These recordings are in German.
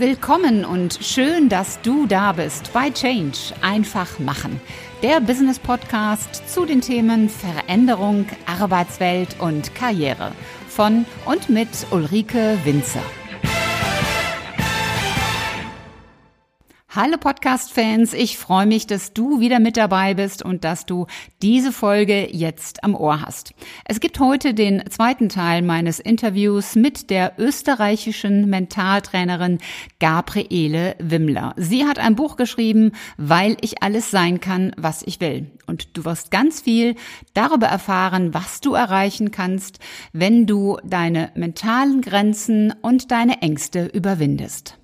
Willkommen und schön, dass du da bist bei Change. Einfach machen. Der Business Podcast zu den Themen Veränderung, Arbeitswelt und Karriere. Von und mit Ulrike Winzer. Hallo Podcast-Fans, ich freue mich, dass du wieder mit dabei bist und dass du diese Folge jetzt am Ohr hast. Es gibt heute den zweiten Teil meines Interviews mit der österreichischen Mentaltrainerin Gabriele Wimmler. Sie hat ein Buch geschrieben, weil ich alles sein kann, was ich will. Und du wirst ganz viel darüber erfahren, was du erreichen kannst, wenn du deine mentalen Grenzen und deine Ängste überwindest.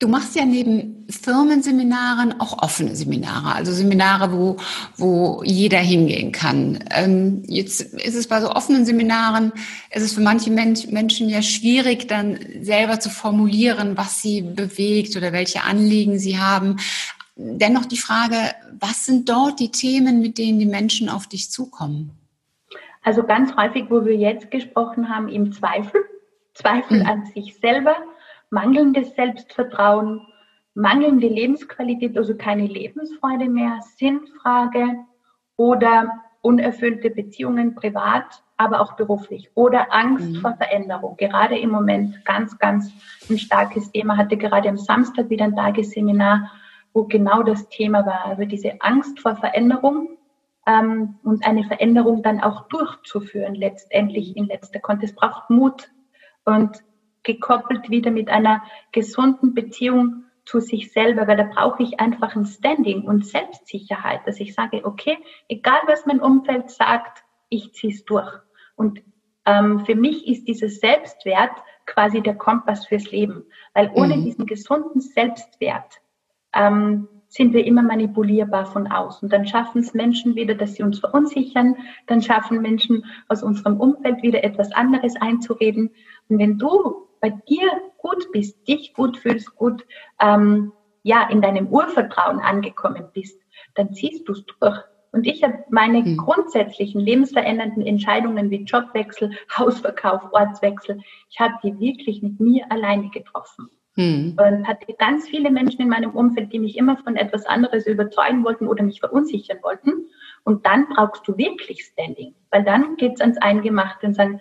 Du machst ja neben Firmenseminaren auch offene Seminare, also Seminare, wo, wo jeder hingehen kann. Ähm, jetzt ist es bei so offenen Seminaren, ist es für manche Mensch, Menschen ja schwierig, dann selber zu formulieren, was sie bewegt oder welche Anliegen sie haben. Dennoch die Frage, was sind dort die Themen, mit denen die Menschen auf dich zukommen? Also ganz häufig, wo wir jetzt gesprochen haben, im Zweifel, Zweifel mhm. an sich selber, mangelndes Selbstvertrauen, mangelnde Lebensqualität, also keine Lebensfreude mehr, Sinnfrage oder unerfüllte Beziehungen privat, aber auch beruflich oder Angst mhm. vor Veränderung. Gerade im Moment ganz, ganz ein starkes Thema. Hatte gerade am Samstag wieder ein Tagesseminar, wo genau das Thema war. Also diese Angst vor Veränderung ähm, und eine Veränderung dann auch durchzuführen, letztendlich in letzter Konte. Es braucht Mut und gekoppelt wieder mit einer gesunden Beziehung zu sich selber, weil da brauche ich einfach ein Standing und Selbstsicherheit, dass ich sage, okay, egal was mein Umfeld sagt, ich ziehe es durch. Und ähm, für mich ist dieses Selbstwert quasi der Kompass fürs Leben, weil ohne mhm. diesen gesunden Selbstwert ähm, sind wir immer manipulierbar von außen. Dann schaffen es Menschen wieder, dass sie uns verunsichern. Dann schaffen Menschen aus unserem Umfeld wieder etwas anderes einzureden. Und wenn du bei dir gut bist, dich gut fühlst, gut ähm, ja in deinem Urvertrauen angekommen bist, dann ziehst du es durch. Und ich habe meine hm. grundsätzlichen lebensverändernden Entscheidungen wie Jobwechsel, Hausverkauf, Ortswechsel, ich habe die wirklich mit mir alleine getroffen. Hm. Und hatte ganz viele Menschen in meinem Umfeld, die mich immer von etwas anderes überzeugen wollten oder mich verunsichern wollten. Und dann brauchst du wirklich Standing, weil dann geht's ans Eingemachte und sagen,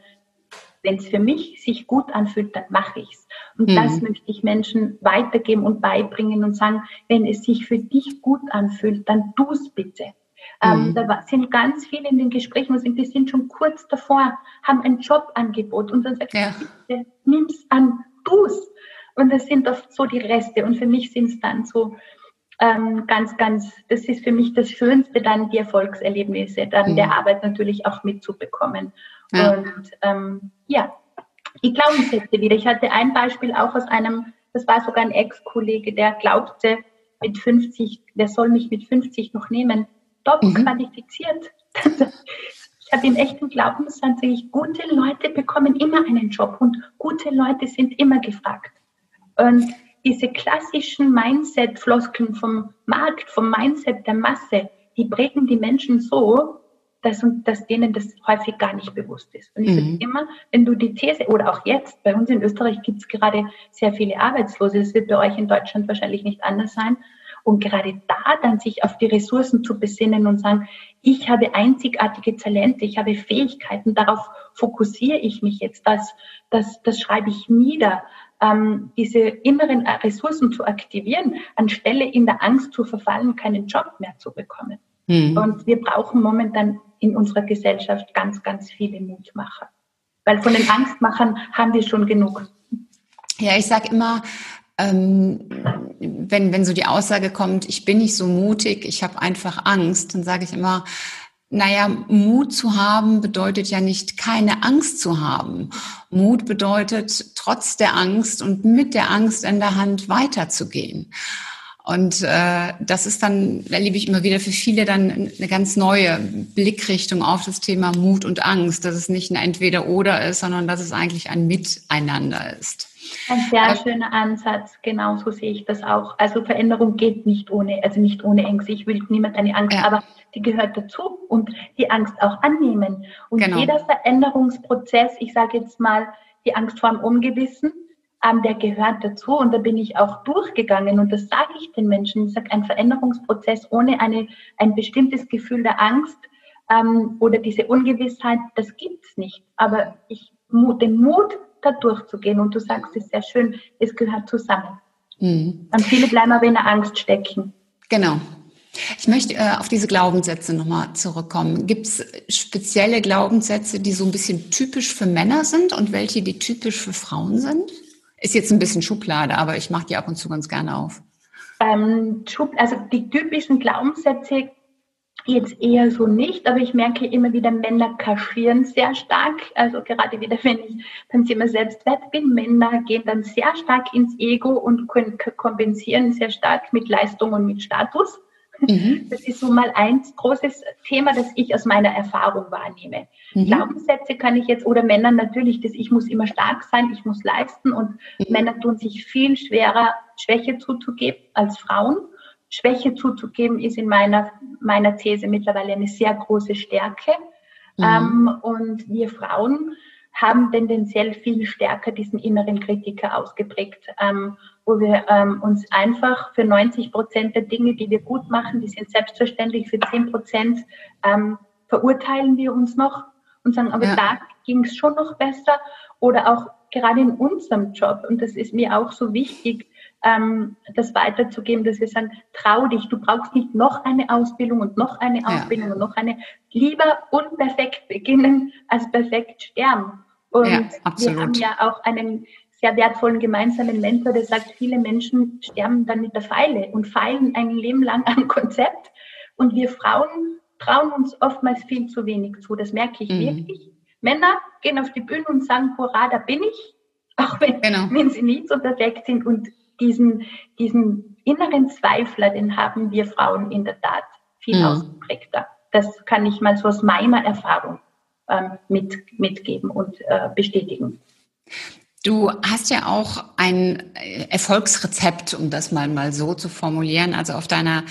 wenn es für mich sich gut anfühlt, dann mache ich's. Und mhm. das möchte ich Menschen weitergeben und beibringen und sagen, wenn es sich für dich gut anfühlt, dann tu's bitte. Ähm, mhm. da sind ganz viele in den Gesprächen, und die sind schon kurz davor, haben ein Jobangebot und dann sagt ja. bitte, nimm's an, tu's. Und das sind oft so die Reste. Und für mich sind es dann so ähm, ganz, ganz, das ist für mich das Schönste, dann die Erfolgserlebnisse, dann mhm. der Arbeit natürlich auch mitzubekommen. Ja. Und ähm, ja, die Glaubenssätze wieder. Ich hatte ein Beispiel auch aus einem, das war sogar ein Ex-Kollege, der glaubte, mit 50, der soll mich mit 50 noch nehmen. Doppel mhm. qualifiziert. ich habe ihm echt einen Glaubenssatz, ich, gute Leute bekommen immer einen Job und gute Leute sind immer gefragt. Und diese klassischen Mindset-Floskeln vom Markt, vom Mindset der Masse, die prägen die Menschen so, dass, dass denen das häufig gar nicht bewusst ist. Und ich mhm. sage immer, wenn du die These, oder auch jetzt, bei uns in Österreich gibt es gerade sehr viele Arbeitslose, das wird bei euch in Deutschland wahrscheinlich nicht anders sein. Und gerade da dann sich auf die Ressourcen zu besinnen und sagen, ich habe einzigartige Talente, ich habe Fähigkeiten, darauf fokussiere ich mich jetzt, das, das, das schreibe ich nieder, ähm, diese inneren Ressourcen zu aktivieren, anstelle in der Angst zu verfallen, keinen Job mehr zu bekommen. Mhm. Und wir brauchen momentan in unserer Gesellschaft ganz, ganz viele Mutmacher. Weil von den Angstmachern haben wir schon genug. Ja, ich sage immer, ähm, wenn, wenn so die Aussage kommt, ich bin nicht so mutig, ich habe einfach Angst, dann sage ich immer, naja, Mut zu haben bedeutet ja nicht keine Angst zu haben. Mut bedeutet trotz der Angst und mit der Angst in der Hand weiterzugehen. Und äh, das ist dann, erlebe ich immer wieder für viele dann eine ganz neue Blickrichtung auf das Thema Mut und Angst, dass es nicht ein Entweder-Oder ist, sondern dass es eigentlich ein Miteinander ist. Ein sehr Aber, schöner Ansatz, genau so sehe ich das auch. Also Veränderung geht nicht ohne, also nicht ohne Ängste. Ich will niemand eine Angst, ja. aber die gehört dazu und die Angst auch annehmen. Und genau. jeder Veränderungsprozess, ich sage jetzt mal die Angst vor dem Ungewissen, ähm, der gehört dazu und da bin ich auch durchgegangen und das sage ich den Menschen. Ich sage, ein Veränderungsprozess ohne eine, ein bestimmtes Gefühl der Angst ähm, oder diese Ungewissheit, das gibt's nicht. Aber ich, den Mut, da durchzugehen und du sagst es sehr schön, es gehört zusammen. Mhm. Und viele bleiben aber in der Angst stecken. Genau, ich möchte äh, auf diese Glaubenssätze nochmal zurückkommen. Gibt es spezielle Glaubenssätze, die so ein bisschen typisch für Männer sind und welche, die typisch für Frauen sind? Ist jetzt ein bisschen Schublade, aber ich mache die ab und zu ganz gerne auf. Ähm, also die typischen Glaubenssätze jetzt eher so nicht, aber ich merke immer wieder, Männer kaschieren sehr stark. Also gerade wieder, wenn ich beim Thema Selbstwert bin, Männer gehen dann sehr stark ins Ego und können kompensieren sehr stark mit Leistung und mit Status. Mhm. Das ist so mal ein großes Thema, das ich aus meiner Erfahrung wahrnehme. Mhm. Glaubenssätze kann ich jetzt, oder Männer natürlich, dass ich muss immer stark sein, ich muss leisten und mhm. Männer tun sich viel schwerer, Schwäche zuzugeben als Frauen. Schwäche zuzugeben ist in meiner, meiner These mittlerweile eine sehr große Stärke. Mhm. Ähm, und wir Frauen haben tendenziell viel stärker diesen inneren Kritiker ausgeprägt. Ähm, wo wir ähm, uns einfach für 90 Prozent der Dinge, die wir gut machen, die sind selbstverständlich, für 10 Prozent ähm, verurteilen wir uns noch und sagen, aber ja. da ging es schon noch besser. Oder auch gerade in unserem Job, und das ist mir auch so wichtig, ähm, das weiterzugeben, dass wir sagen, trau dich, du brauchst nicht noch eine Ausbildung und noch eine Ausbildung ja. und noch eine. Lieber unperfekt beginnen als perfekt sterben. Und ja, wir haben ja auch einen sehr wertvollen gemeinsamen Mentor, der sagt, viele Menschen sterben dann mit der Pfeile und feilen ein Leben lang am Konzept. Und wir Frauen trauen uns oftmals viel zu wenig zu. Das merke ich mhm. wirklich. Männer gehen auf die Bühne und sagen, hurra, da bin ich, auch wenn, genau. wenn sie nicht so perfekt sind. Und diesen, diesen inneren Zweifler, den haben wir Frauen in der Tat viel mhm. ausgeprägter. Das kann ich mal so aus meiner Erfahrung ähm, mit, mitgeben und äh, bestätigen. Du hast ja auch ein Erfolgsrezept, um das mal, mal so zu formulieren. Also auf deiner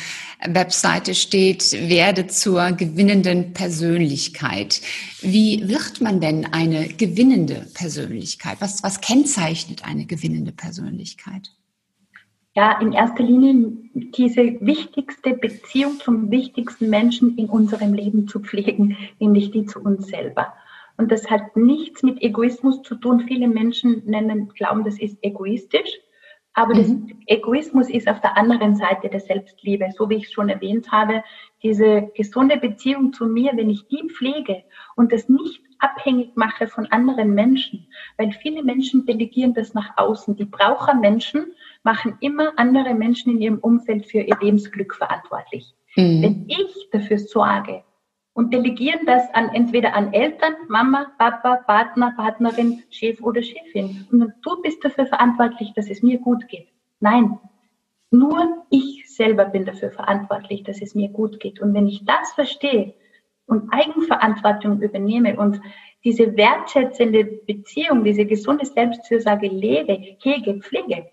Webseite steht, werde zur gewinnenden Persönlichkeit. Wie wird man denn eine gewinnende Persönlichkeit? Was, was kennzeichnet eine gewinnende Persönlichkeit? Ja, in erster Linie diese wichtigste Beziehung zum wichtigsten Menschen in unserem Leben zu pflegen, nämlich die zu uns selber. Und das hat nichts mit Egoismus zu tun. Viele Menschen nennen, glauben, das ist egoistisch. Aber mhm. das Egoismus ist auf der anderen Seite der Selbstliebe. So wie ich schon erwähnt habe, diese gesunde Beziehung zu mir, wenn ich die pflege und das nicht abhängig mache von anderen Menschen, weil viele Menschen delegieren das nach außen. Die Brauchermenschen machen immer andere Menschen in ihrem Umfeld für ihr Lebensglück verantwortlich. Mhm. Wenn ich dafür sorge, und delegieren das an entweder an Eltern, Mama, Papa, Partner, Partnerin, Chef oder Chefin. Und du bist dafür verantwortlich, dass es mir gut geht. Nein, nur ich selber bin dafür verantwortlich, dass es mir gut geht. Und wenn ich das verstehe und Eigenverantwortung übernehme und diese wertschätzende Beziehung, diese gesunde Selbstfürsorge lebe, hege, pflege,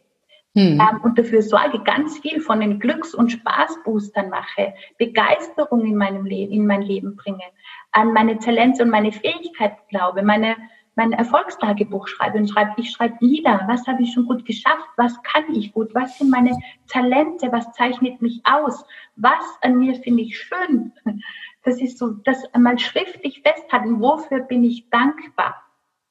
hm. Ähm, und dafür sorge, ganz viel von den Glücks- und Spaßboostern mache, Begeisterung in meinem Leben, in mein Leben bringe, an meine Talente und meine Fähigkeiten glaube, meine, mein Erfolgstagebuch schreibe und schreibe, ich schreibe nieder, was habe ich schon gut geschafft, was kann ich gut, was sind meine Talente, was zeichnet mich aus, was an mir finde ich schön. Das ist so, das einmal schriftlich festhalten, wofür bin ich dankbar.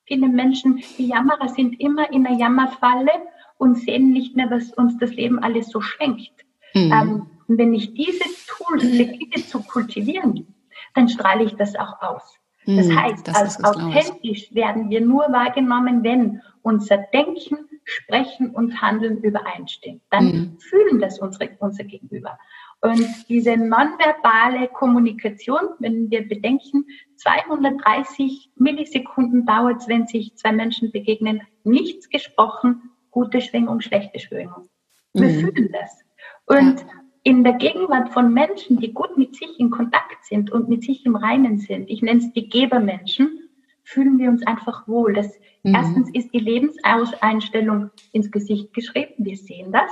Viele Menschen, die Jammerer sind immer in der Jammerfalle und sehen nicht mehr, was uns das Leben alles so schenkt. Mhm. Ähm, und wenn ich diese Tools beginne zu kultivieren, dann strahle ich das auch aus. Das mhm, heißt, das als authentisch werden wir nur wahrgenommen, wenn unser Denken, Sprechen und Handeln übereinstimmt. Dann mhm. fühlen das unsere, unser Gegenüber. Und diese nonverbale Kommunikation, wenn wir bedenken, 230 Millisekunden dauert es, wenn sich zwei Menschen begegnen, nichts gesprochen, gute Schwingung, schlechte Schwingung. Wir mhm. fühlen das. Und in der Gegenwart von Menschen, die gut mit sich in Kontakt sind und mit sich im Reinen sind, ich nenne es die Gebermenschen, fühlen wir uns einfach wohl. Das, mhm. Erstens ist die Lebenseinstellung ins Gesicht geschrieben, wir sehen das.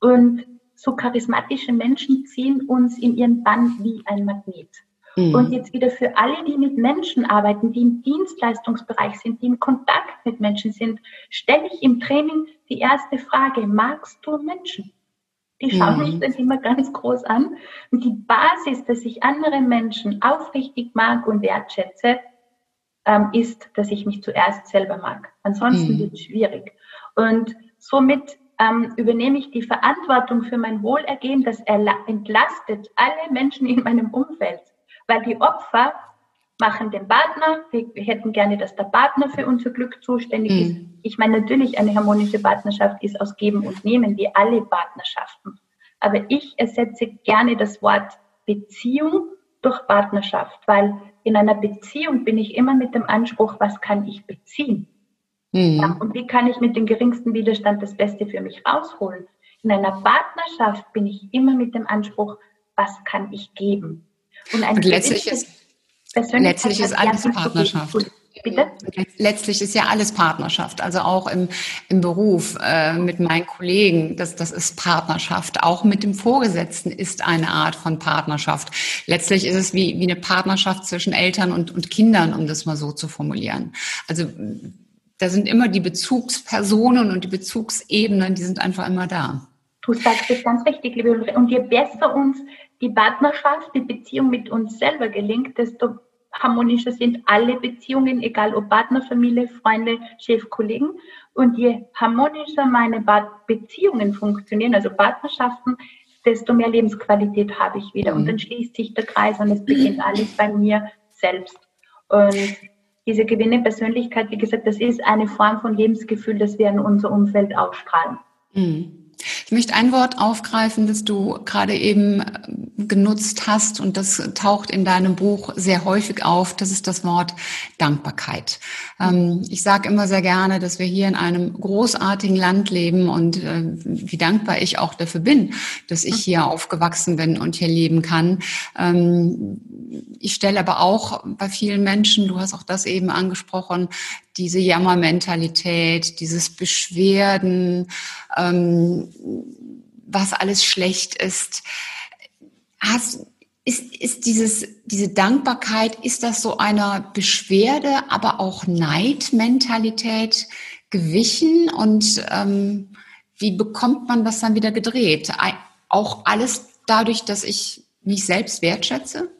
Und so charismatische Menschen ziehen uns in ihren Bann wie ein Magnet. Mhm. Und jetzt wieder für alle, die mit Menschen arbeiten, die im Dienstleistungsbereich sind, die im Kontakt mit Menschen sind, stelle ich im Training die erste Frage, magst du Menschen? Die schauen mhm. mich dann immer ganz groß an. Und die Basis, dass ich andere Menschen aufrichtig mag und wertschätze, ähm, ist, dass ich mich zuerst selber mag. Ansonsten mhm. wird es schwierig. Und somit ähm, übernehme ich die Verantwortung für mein Wohlergehen. Das entlastet alle Menschen in meinem Umfeld, weil die Opfer machen den Partner. Wir, wir hätten gerne, dass der Partner für unser Glück zuständig mhm. ist. Ich meine, natürlich eine harmonische Partnerschaft ist aus Geben und Nehmen, wie alle Partnerschaften. Aber ich ersetze gerne das Wort Beziehung durch Partnerschaft, weil in einer Beziehung bin ich immer mit dem Anspruch, was kann ich beziehen? Mhm. Ja, und wie kann ich mit dem geringsten Widerstand das Beste für mich rausholen? In einer Partnerschaft bin ich immer mit dem Anspruch, was kann ich geben? Und, und letztlich ist, letztlich ist alles Partnerschaft. Bitte? Letztlich ist ja alles Partnerschaft, also auch im, im Beruf äh, mit meinen Kollegen, das, das ist Partnerschaft. Auch mit dem Vorgesetzten ist eine Art von Partnerschaft. Letztlich ist es wie, wie eine Partnerschaft zwischen Eltern und, und Kindern, um das mal so zu formulieren. Also da sind immer die Bezugspersonen und die Bezugsebenen, die sind einfach immer da. Du sagst es ganz richtig, liebe Ulrike. Und je besser uns die Partnerschaft, die Beziehung mit uns selber gelingt, desto harmonischer sind alle Beziehungen, egal ob Partner, Familie, Freunde, Chef, Kollegen. Und je harmonischer meine Beziehungen funktionieren, also Partnerschaften, desto mehr Lebensqualität habe ich wieder. Und mhm. dann schließt sich der Kreis und es beginnt alles bei mir selbst. Und diese Gewinne Persönlichkeit, wie gesagt, das ist eine Form von Lebensgefühl, das wir in unser Umfeld ausstrahlen. Mhm. Ich möchte ein Wort aufgreifen, das du gerade eben äh, genutzt hast und das taucht in deinem Buch sehr häufig auf. Das ist das Wort Dankbarkeit. Ähm, ich sage immer sehr gerne, dass wir hier in einem großartigen Land leben und äh, wie dankbar ich auch dafür bin, dass ich hier aufgewachsen bin und hier leben kann. Ähm, ich stelle aber auch bei vielen Menschen, du hast auch das eben angesprochen, diese Jammermentalität, dieses Beschwerden, ähm, was alles schlecht ist. Hast, ist, ist dieses, diese Dankbarkeit, ist das so einer Beschwerde, aber auch Neidmentalität gewichen? Und ähm, wie bekommt man das dann wieder gedreht? Auch alles dadurch, dass ich mich selbst wertschätze?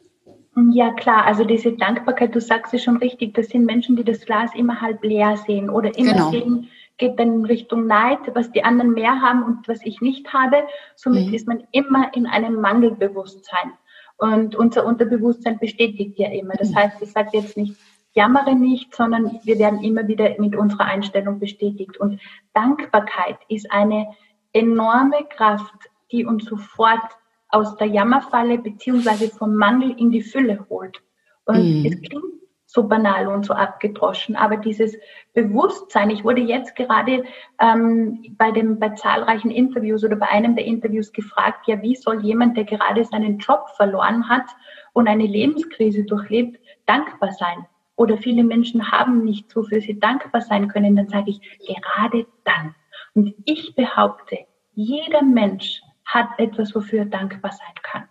Ja, klar, also diese Dankbarkeit, du sagst es schon richtig, das sind Menschen, die das Glas immer halb leer sehen oder immer genau. sehen, geht dann in Richtung Neid, was die anderen mehr haben und was ich nicht habe. Somit mhm. ist man immer in einem Mangelbewusstsein. Und unser Unterbewusstsein bestätigt ja immer. Das mhm. heißt, ich sage jetzt nicht, jammere nicht, sondern wir werden immer wieder mit unserer Einstellung bestätigt. Und Dankbarkeit ist eine enorme Kraft, die uns sofort aus der Jammerfalle beziehungsweise vom Mangel in die Fülle holt. Und mhm. es klingt so banal und so abgedroschen, aber dieses Bewusstsein, ich wurde jetzt gerade ähm, bei, dem, bei zahlreichen Interviews oder bei einem der Interviews gefragt, ja, wie soll jemand, der gerade seinen Job verloren hat und eine Lebenskrise durchlebt, dankbar sein? Oder viele Menschen haben nicht so, für sie dankbar sein können, dann sage ich, gerade dann. Und ich behaupte, jeder Mensch hat etwas, wofür er dankbar sein kann.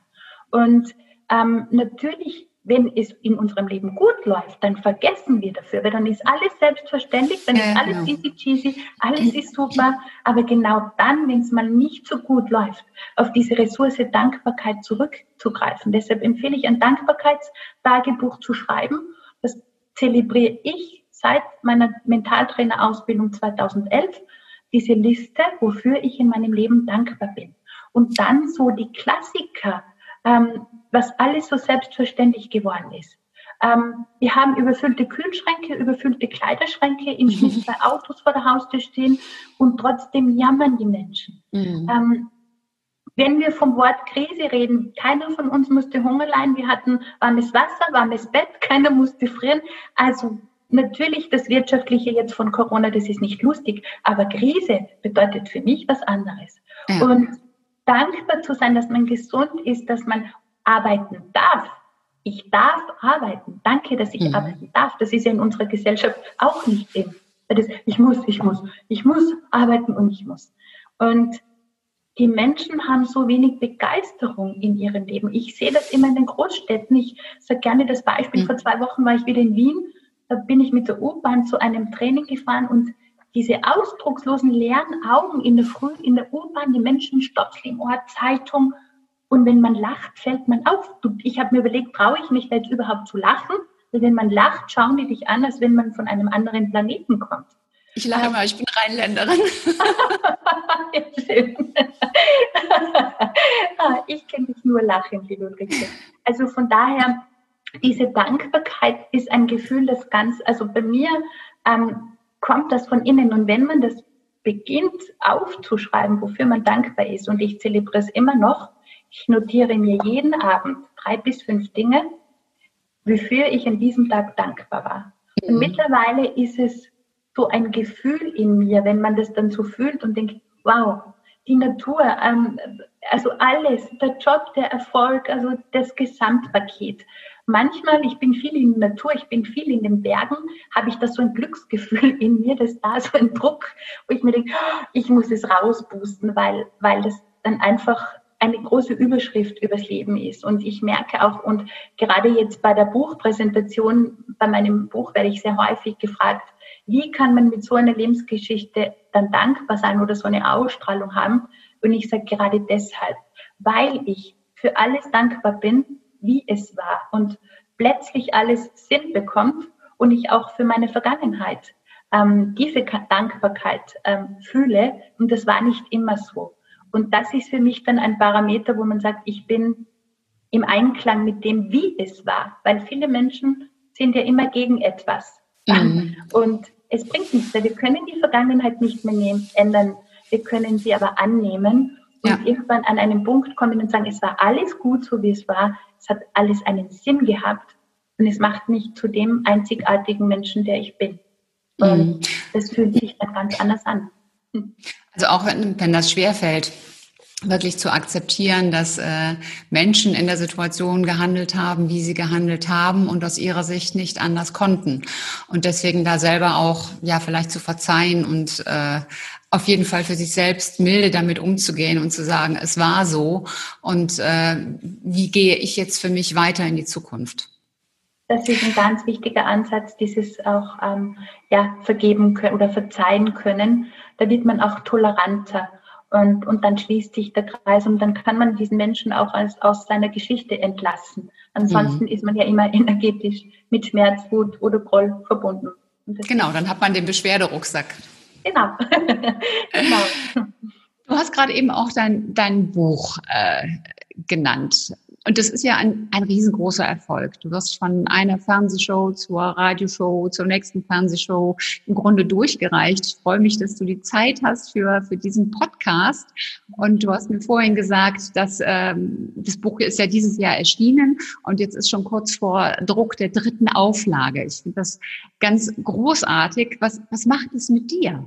Und ähm, natürlich, wenn es in unserem Leben gut läuft, dann vergessen wir dafür, weil dann ist alles selbstverständlich, dann ist alles genau. easy cheesy, alles ist super. Aber genau dann, wenn es mal nicht so gut läuft, auf diese Ressource Dankbarkeit zurückzugreifen. Deshalb empfehle ich ein Dankbarkeitstagebuch zu schreiben. Das zelebriere ich seit meiner Mentaltrainerausbildung 2011 diese Liste, wofür ich in meinem Leben dankbar bin. Und dann so die Klassiker, ähm, was alles so selbstverständlich geworden ist. Ähm, wir haben überfüllte Kühlschränke, überfüllte Kleiderschränke, in Schnitt zwei Autos vor der Haustür stehen und trotzdem jammern die Menschen. Mhm. Ähm, wenn wir vom Wort Krise reden, keiner von uns musste Hunger leiden. Wir hatten warmes Wasser, warmes Bett, keiner musste frieren. Also natürlich das Wirtschaftliche jetzt von Corona, das ist nicht lustig, aber Krise bedeutet für mich was anderes. Ja. Und dankbar zu sein, dass man gesund ist, dass man arbeiten darf. Ich darf arbeiten. Danke, dass ich mhm. arbeiten darf. Das ist ja in unserer Gesellschaft auch nicht drin. Das, ich muss, ich muss, ich muss arbeiten und ich muss. Und die Menschen haben so wenig Begeisterung in ihrem Leben. Ich sehe das immer in den Großstädten. Ich sage gerne das Beispiel. Mhm. Vor zwei Wochen war ich wieder in Wien. Da bin ich mit der U-Bahn zu einem Training gefahren und diese ausdruckslosen leeren Augen in der Früh in der U-Bahn, die Menschen Stopfel im Ohr, Zeitung. Und wenn man lacht, fällt man auf. Ich habe mir überlegt, traue ich mich da jetzt überhaupt zu lachen? Weil wenn man lacht, schauen die dich an, als wenn man von einem anderen Planeten kommt. Ich lache mal, ich bin Rheinländerin. Ah, ich kenne dich nur lachen, liebe Ulrike. Also von daher, diese Dankbarkeit ist ein Gefühl, das ganz, also bei mir ähm, kommt das von innen. Und wenn man das beginnt aufzuschreiben, wofür man dankbar ist, und ich zelebriere es immer noch, ich notiere mir jeden Abend drei bis fünf Dinge, wofür ich an diesem Tag dankbar war. Und mhm. mittlerweile ist es so ein Gefühl in mir, wenn man das dann so fühlt und denkt, wow, die Natur, ähm, also alles, der Job, der Erfolg, also das Gesamtpaket. Manchmal, ich bin viel in der Natur, ich bin viel in den Bergen, habe ich da so ein Glücksgefühl in mir, dass da so ein Druck, wo ich mir denke, ich muss es rausboosten, weil, weil das dann einfach eine große Überschrift übers Leben ist. Und ich merke auch, und gerade jetzt bei der Buchpräsentation, bei meinem Buch werde ich sehr häufig gefragt, wie kann man mit so einer Lebensgeschichte dann dankbar sein oder so eine Ausstrahlung haben? Und ich sage gerade deshalb, weil ich für alles dankbar bin, wie es war und plötzlich alles Sinn bekommt und ich auch für meine Vergangenheit ähm, diese Dankbarkeit ähm, fühle. Und das war nicht immer so. Und das ist für mich dann ein Parameter, wo man sagt, ich bin im Einklang mit dem, wie es war. Weil viele Menschen sind ja immer gegen etwas. Mhm. Und es bringt nichts, wir können die Vergangenheit nicht mehr nehmen, ändern. Wir können sie aber annehmen und ja. irgendwann an einen Punkt kommen und sagen, es war alles gut, so wie es war. Es hat alles einen Sinn gehabt und es macht mich zu dem einzigartigen Menschen, der ich bin. Und mhm. das fühlt sich dann ganz anders an. Also auch wenn, wenn das schwerfällt, wirklich zu akzeptieren, dass äh, Menschen in der Situation gehandelt haben, wie sie gehandelt haben und aus ihrer Sicht nicht anders konnten. Und deswegen da selber auch, ja, vielleicht zu verzeihen und äh, auf jeden Fall für sich selbst milde damit umzugehen und zu sagen, es war so und äh, wie gehe ich jetzt für mich weiter in die Zukunft? Das ist ein ganz wichtiger Ansatz, dieses auch ähm, ja, vergeben können oder verzeihen können. Da wird man auch toleranter und, und dann schließt sich der Kreis und dann kann man diesen Menschen auch als, aus seiner Geschichte entlassen. Ansonsten mhm. ist man ja immer energetisch mit Schmerz, Wut oder Groll verbunden. Genau, dann hat man den Beschwerderucksack. Genau. genau. Du hast gerade eben auch dein, dein Buch äh, genannt. Und das ist ja ein, ein riesengroßer Erfolg. Du wirst von einer Fernsehshow zur Radioshow, zur nächsten Fernsehshow im Grunde durchgereicht. Ich freue mich, dass du die Zeit hast für, für diesen Podcast. Und du hast mir vorhin gesagt, dass ähm, das Buch ist ja dieses Jahr erschienen und jetzt ist schon kurz vor Druck der dritten Auflage. Ich finde das ganz großartig. Was, was macht es mit dir?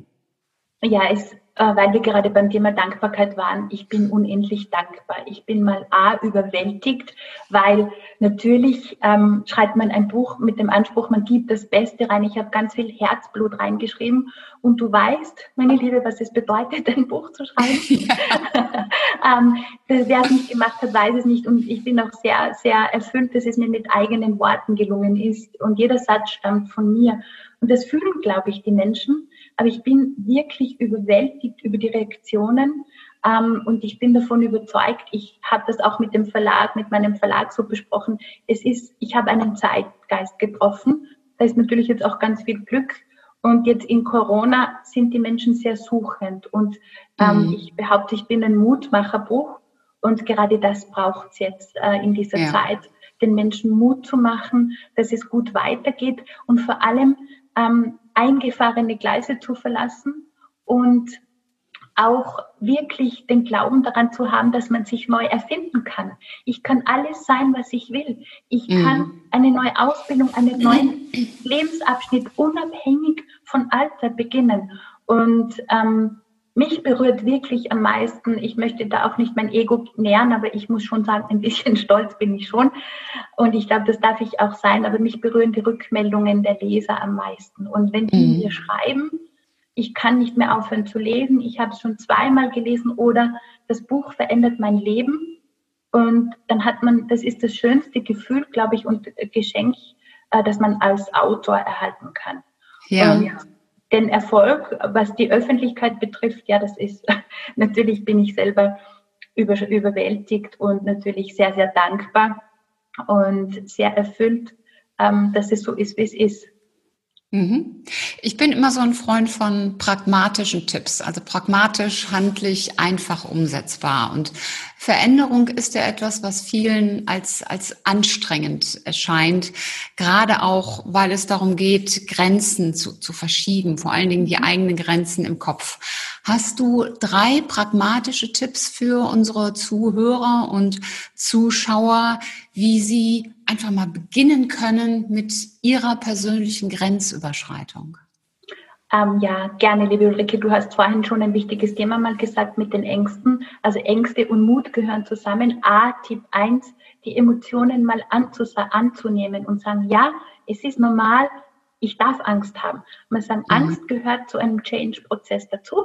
Ja, es weil wir gerade beim Thema Dankbarkeit waren, ich bin unendlich dankbar. Ich bin mal A, überwältigt, weil natürlich ähm, schreibt man ein Buch mit dem Anspruch, man gibt das Beste rein. Ich habe ganz viel Herzblut reingeschrieben und du weißt, meine Liebe, was es bedeutet, ein Buch zu schreiben. ähm, wer es nicht gemacht hat, weiß es nicht und ich bin auch sehr, sehr erfüllt, dass es mir mit eigenen Worten gelungen ist und jeder Satz stammt von mir. Und das fühlen, glaube ich, die Menschen. Aber ich bin wirklich überwältigt über die Reaktionen ähm, und ich bin davon überzeugt, ich habe das auch mit dem Verlag, mit meinem Verlag so besprochen. Es ist, ich habe einen Zeitgeist getroffen. Da ist natürlich jetzt auch ganz viel Glück. Und jetzt in Corona sind die Menschen sehr suchend. Und ähm, mhm. ich behaupte, ich bin ein Mutmacherbuch. Und gerade das braucht es jetzt äh, in dieser ja. Zeit, den Menschen Mut zu machen, dass es gut weitergeht und vor allem ähm, eingefahrene Gleise zu verlassen und auch wirklich den Glauben daran zu haben, dass man sich neu erfinden kann. Ich kann alles sein, was ich will. Ich mhm. kann eine neue Ausbildung, einen neuen Lebensabschnitt unabhängig von Alter beginnen. Und ähm, mich berührt wirklich am meisten, ich möchte da auch nicht mein Ego nähern, aber ich muss schon sagen, ein bisschen stolz bin ich schon. Und ich glaube, das darf ich auch sein, aber mich berühren die Rückmeldungen der Leser am meisten. Und wenn die mhm. mir schreiben, ich kann nicht mehr aufhören zu lesen, ich habe es schon zweimal gelesen oder das Buch verändert mein Leben. Und dann hat man, das ist das schönste Gefühl, glaube ich, und Geschenk, äh, das man als Autor erhalten kann. Ja. Und den Erfolg, was die Öffentlichkeit betrifft, ja, das ist, natürlich bin ich selber über, überwältigt und natürlich sehr, sehr dankbar und sehr erfüllt, ähm, dass es so ist, wie es ist. Mhm. Ich bin immer so ein Freund von pragmatischen Tipps, also pragmatisch, handlich, einfach umsetzbar. Und Veränderung ist ja etwas, was vielen als, als anstrengend erscheint, gerade auch, weil es darum geht, Grenzen zu, zu verschieben, vor allen Dingen die eigenen Grenzen im Kopf. Hast du drei pragmatische Tipps für unsere Zuhörer und Zuschauer, wie sie einfach mal beginnen können mit ihrer persönlichen Grenzüberschreitung? Ähm, ja, gerne, liebe Ulrike. Du hast vorhin schon ein wichtiges Thema mal gesagt mit den Ängsten. Also Ängste und Mut gehören zusammen. A, Tipp 1, die Emotionen mal anzunehmen und sagen, ja, es ist normal, ich darf Angst haben. Man sagt, mhm. Angst gehört zu einem Change-Prozess dazu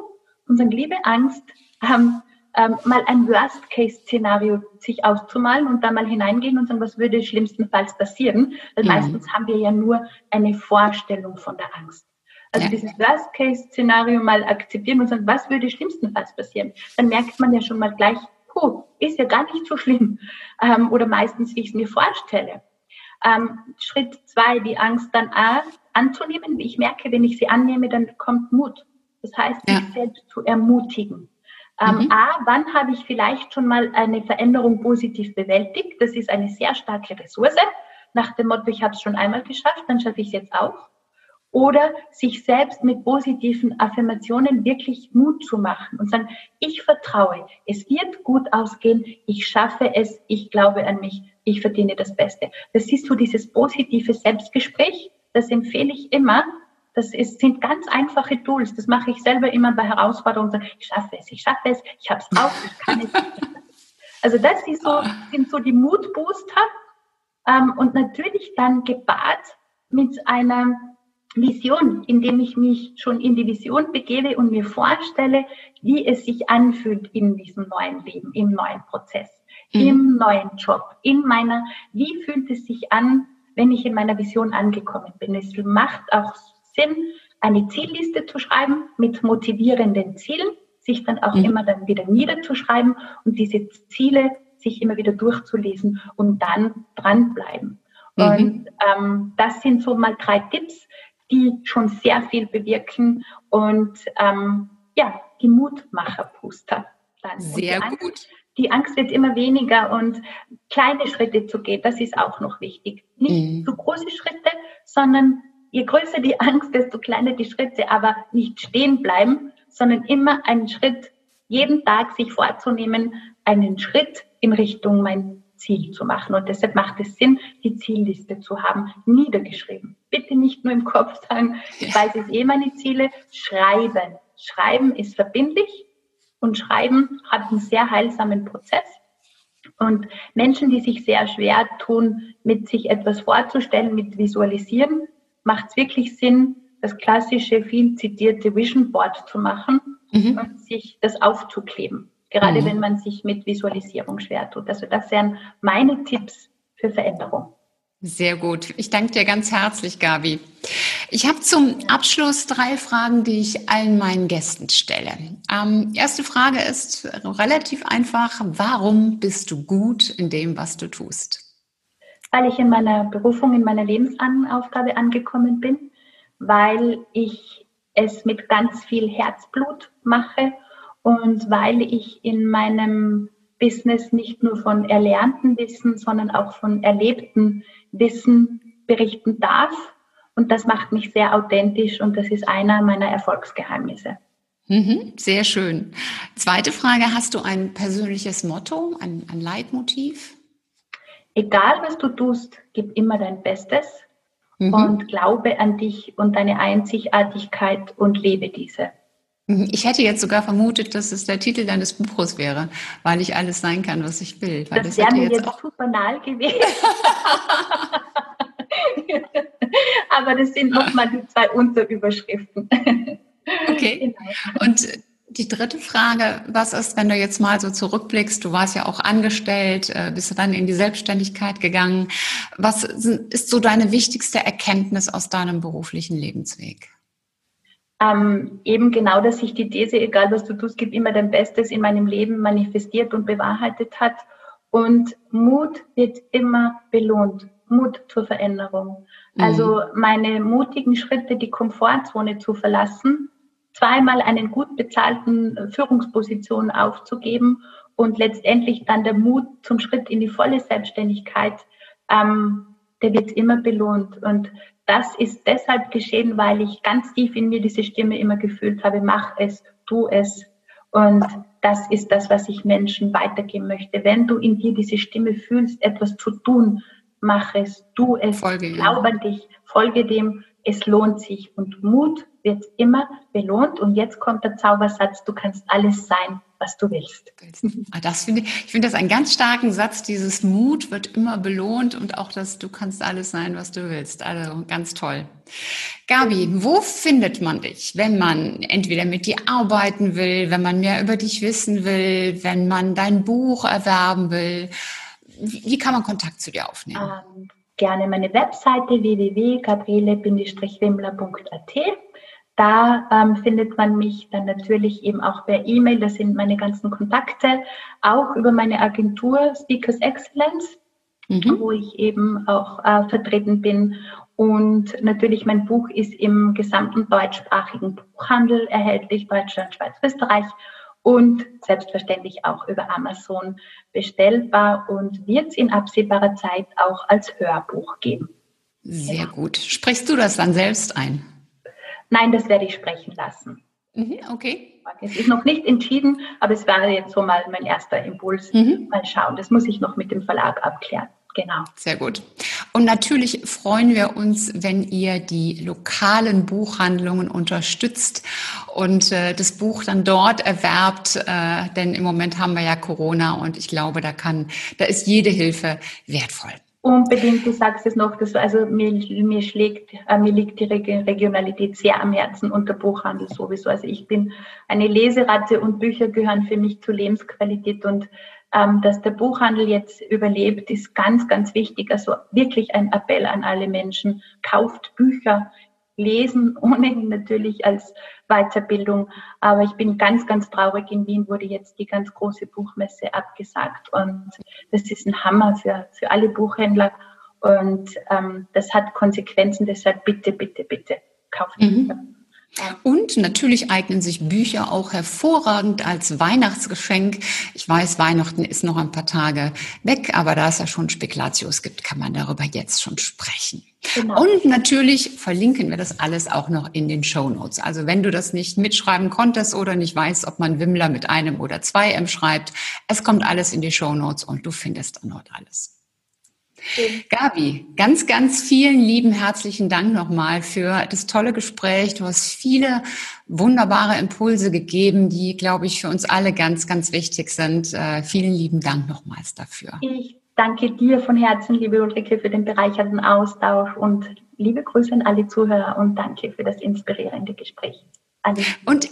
und sagen, liebe Angst, ähm, ähm, mal ein Worst-Case-Szenario sich auszumalen und da mal hineingehen und sagen, was würde schlimmstenfalls passieren? Weil mhm. meistens haben wir ja nur eine Vorstellung von der Angst. Also ja. dieses Worst-Case-Szenario mal akzeptieren und sagen, was würde schlimmstenfalls passieren? Dann merkt man ja schon mal gleich, puh, ist ja gar nicht so schlimm. Ähm, oder meistens, wie ich es mir vorstelle. Ähm, Schritt zwei, die Angst dann anzunehmen. Ich merke, wenn ich sie annehme, dann kommt Mut. Das heißt, ja. sich selbst zu ermutigen. Ähm, mhm. A, wann habe ich vielleicht schon mal eine Veränderung positiv bewältigt? Das ist eine sehr starke Ressource. Nach dem Motto, ich habe es schon einmal geschafft, dann schaffe ich es jetzt auch. Oder sich selbst mit positiven Affirmationen wirklich Mut zu machen und sagen, ich vertraue, es wird gut ausgehen, ich schaffe es, ich glaube an mich, ich verdiene das Beste. Das ist so dieses positive Selbstgespräch, das empfehle ich immer, das ist, sind ganz einfache Tools. Das mache ich selber immer bei Herausforderungen. Ich schaffe es, ich schaffe es, ich habe es drauf, ich kann es. Also das so, sind so die Mutbooster. Ähm, und natürlich dann gepaart mit einer Vision, indem ich mich schon in die Vision begebe und mir vorstelle, wie es sich anfühlt in diesem neuen Leben, im neuen Prozess, mhm. im neuen Job, in meiner, wie fühlt es sich an, wenn ich in meiner Vision angekommen bin. Es macht auch Sinn, eine Zielliste zu schreiben mit motivierenden Zielen, sich dann auch mhm. immer dann wieder niederzuschreiben und diese Ziele sich immer wieder durchzulesen und dann dranbleiben. Mhm. Und ähm, das sind so mal drei Tipps, die schon sehr viel bewirken und ähm, ja, die Mutmacherpuster. Dann. Sehr die gut. die Angst wird immer weniger und kleine Schritte zu gehen, das ist auch noch wichtig. Nicht mhm. zu große Schritte, sondern je größer die Angst, desto kleiner die Schritte, aber nicht stehen bleiben, sondern immer einen Schritt, jeden Tag sich vorzunehmen, einen Schritt in Richtung mein Ziel zu machen. Und deshalb macht es Sinn, die Zielliste zu haben, niedergeschrieben. Bitte nicht nur im Kopf sagen, ich weiß jetzt eh meine Ziele, schreiben. Schreiben ist verbindlich und Schreiben hat einen sehr heilsamen Prozess. Und Menschen, die sich sehr schwer tun, mit sich etwas vorzustellen, mit Visualisieren, macht es wirklich Sinn, das klassische, viel zitierte Vision Board zu machen mhm. und sich das aufzukleben. Gerade mhm. wenn man sich mit Visualisierung schwer tut. Also das wären meine Tipps für Veränderung. Sehr gut. Ich danke dir ganz herzlich, Gabi. Ich habe zum Abschluss drei Fragen, die ich allen meinen Gästen stelle. Ähm, erste Frage ist relativ einfach. Warum bist du gut in dem, was du tust? Weil ich in meiner Berufung, in meiner Lebensaufgabe angekommen bin, weil ich es mit ganz viel Herzblut mache und weil ich in meinem Business nicht nur von erlernten Wissen, sondern auch von erlebten Wissen berichten darf. Und das macht mich sehr authentisch und das ist einer meiner Erfolgsgeheimnisse. Mhm, sehr schön. Zweite Frage, hast du ein persönliches Motto, ein, ein Leitmotiv? Egal was du tust, gib immer dein Bestes mhm. und glaube an dich und deine Einzigartigkeit und lebe diese. Mhm. Ich hätte jetzt sogar vermutet, dass es der Titel deines Buches wäre, weil ich alles sein kann, was ich will. Das, das wäre mir jetzt auch zu banal gewesen. Aber das sind nochmal die zwei Unterüberschriften. Okay. Genau. Und die dritte Frage, was ist, wenn du jetzt mal so zurückblickst, du warst ja auch angestellt, äh, bist du dann in die Selbstständigkeit gegangen. Was ist so deine wichtigste Erkenntnis aus deinem beruflichen Lebensweg? Ähm, eben genau, dass sich die These, egal was du tust, gibt immer dein Bestes in meinem Leben manifestiert und bewahrheitet hat. Und Mut wird immer belohnt. Mut zur Veränderung. Mhm. Also meine mutigen Schritte, die Komfortzone zu verlassen, zweimal einen gut bezahlten äh, Führungsposition aufzugeben und letztendlich dann der Mut zum Schritt in die volle Selbstständigkeit, ähm, der wird immer belohnt. Und das ist deshalb geschehen, weil ich ganz tief in mir diese Stimme immer gefühlt habe, mach es, tu es. Und das ist das, was ich Menschen weitergeben möchte. Wenn du in dir diese Stimme fühlst, etwas zu tun, mach es, tu es, folge glaub an dich, folge dem, es lohnt sich. Und Mut wird immer belohnt. Und jetzt kommt der Zaubersatz, du kannst alles sein, was du willst. Ah, das finde ich, ich finde das einen ganz starken Satz, dieses Mut wird immer belohnt und auch das, du kannst alles sein, was du willst. Also ganz toll. Gabi, wo findet man dich, wenn man entweder mit dir arbeiten will, wenn man mehr über dich wissen will, wenn man dein Buch erwerben will? Wie kann man Kontakt zu dir aufnehmen? Ähm, gerne meine Webseite www.gabriele-wimmler.at. Da ähm, findet man mich dann natürlich eben auch per E-Mail, das sind meine ganzen Kontakte, auch über meine Agentur Speakers Excellence, mhm. wo ich eben auch äh, vertreten bin. Und natürlich mein Buch ist im gesamten deutschsprachigen Buchhandel erhältlich, Deutschland, Schweiz, Österreich und selbstverständlich auch über Amazon bestellbar und wird es in absehbarer Zeit auch als Hörbuch geben. Sehr genau. gut. Sprichst du das dann selbst ein? Nein, das werde ich sprechen lassen. Mhm, okay. Es ist noch nicht entschieden, aber es wäre jetzt so mal mein erster Impuls. Mhm. Mal schauen, das muss ich noch mit dem Verlag abklären. Genau. Sehr gut. Und natürlich freuen wir uns, wenn ihr die lokalen Buchhandlungen unterstützt und äh, das Buch dann dort erwerbt, äh, denn im Moment haben wir ja Corona und ich glaube, da kann, da ist jede Hilfe wertvoll. Unbedingt, du sagst es noch, dass, also mir, mir schlägt, äh, mir liegt die Regionalität sehr am Herzen und der Buchhandel sowieso. Also ich bin eine Leseratte und Bücher gehören für mich zur Lebensqualität und dass der Buchhandel jetzt überlebt, ist ganz, ganz wichtig. Also wirklich ein Appell an alle Menschen. Kauft Bücher, lesen, ohnehin natürlich als Weiterbildung. Aber ich bin ganz, ganz traurig. In Wien wurde jetzt die ganz große Buchmesse abgesagt. Und das ist ein Hammer für, für alle Buchhändler. Und ähm, das hat Konsequenzen. Deshalb bitte, bitte, bitte kauft mhm. Bücher. Und natürlich eignen sich Bücher auch hervorragend als Weihnachtsgeschenk. Ich weiß, Weihnachten ist noch ein paar Tage weg, aber da es ja schon Spekulatius gibt, kann man darüber jetzt schon sprechen. Genau. Und natürlich verlinken wir das alles auch noch in den Show Notes. Also wenn du das nicht mitschreiben konntest oder nicht weißt, ob man Wimmler mit einem oder zwei M schreibt, es kommt alles in die Show Notes und du findest dann dort alles. Gabi, ganz, ganz vielen lieben herzlichen Dank nochmal für das tolle Gespräch. Du hast viele wunderbare Impulse gegeben, die, glaube ich, für uns alle ganz, ganz wichtig sind. Äh, vielen lieben Dank nochmals dafür. Ich danke dir von Herzen, liebe Ulrike, für den bereichernden Austausch und liebe Grüße an alle Zuhörer und danke für das inspirierende Gespräch. Alles. Und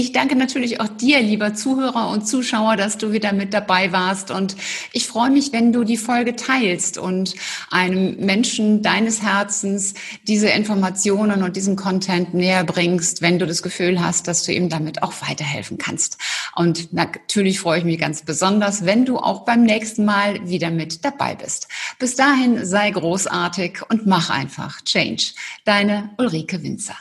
ich danke natürlich auch dir, lieber Zuhörer und Zuschauer, dass du wieder mit dabei warst. Und ich freue mich, wenn du die Folge teilst und einem Menschen deines Herzens diese Informationen und diesen Content näher bringst, wenn du das Gefühl hast, dass du ihm damit auch weiterhelfen kannst. Und natürlich freue ich mich ganz besonders, wenn du auch beim nächsten Mal wieder mit dabei bist. Bis dahin sei großartig und mach einfach Change. Deine Ulrike Winzer.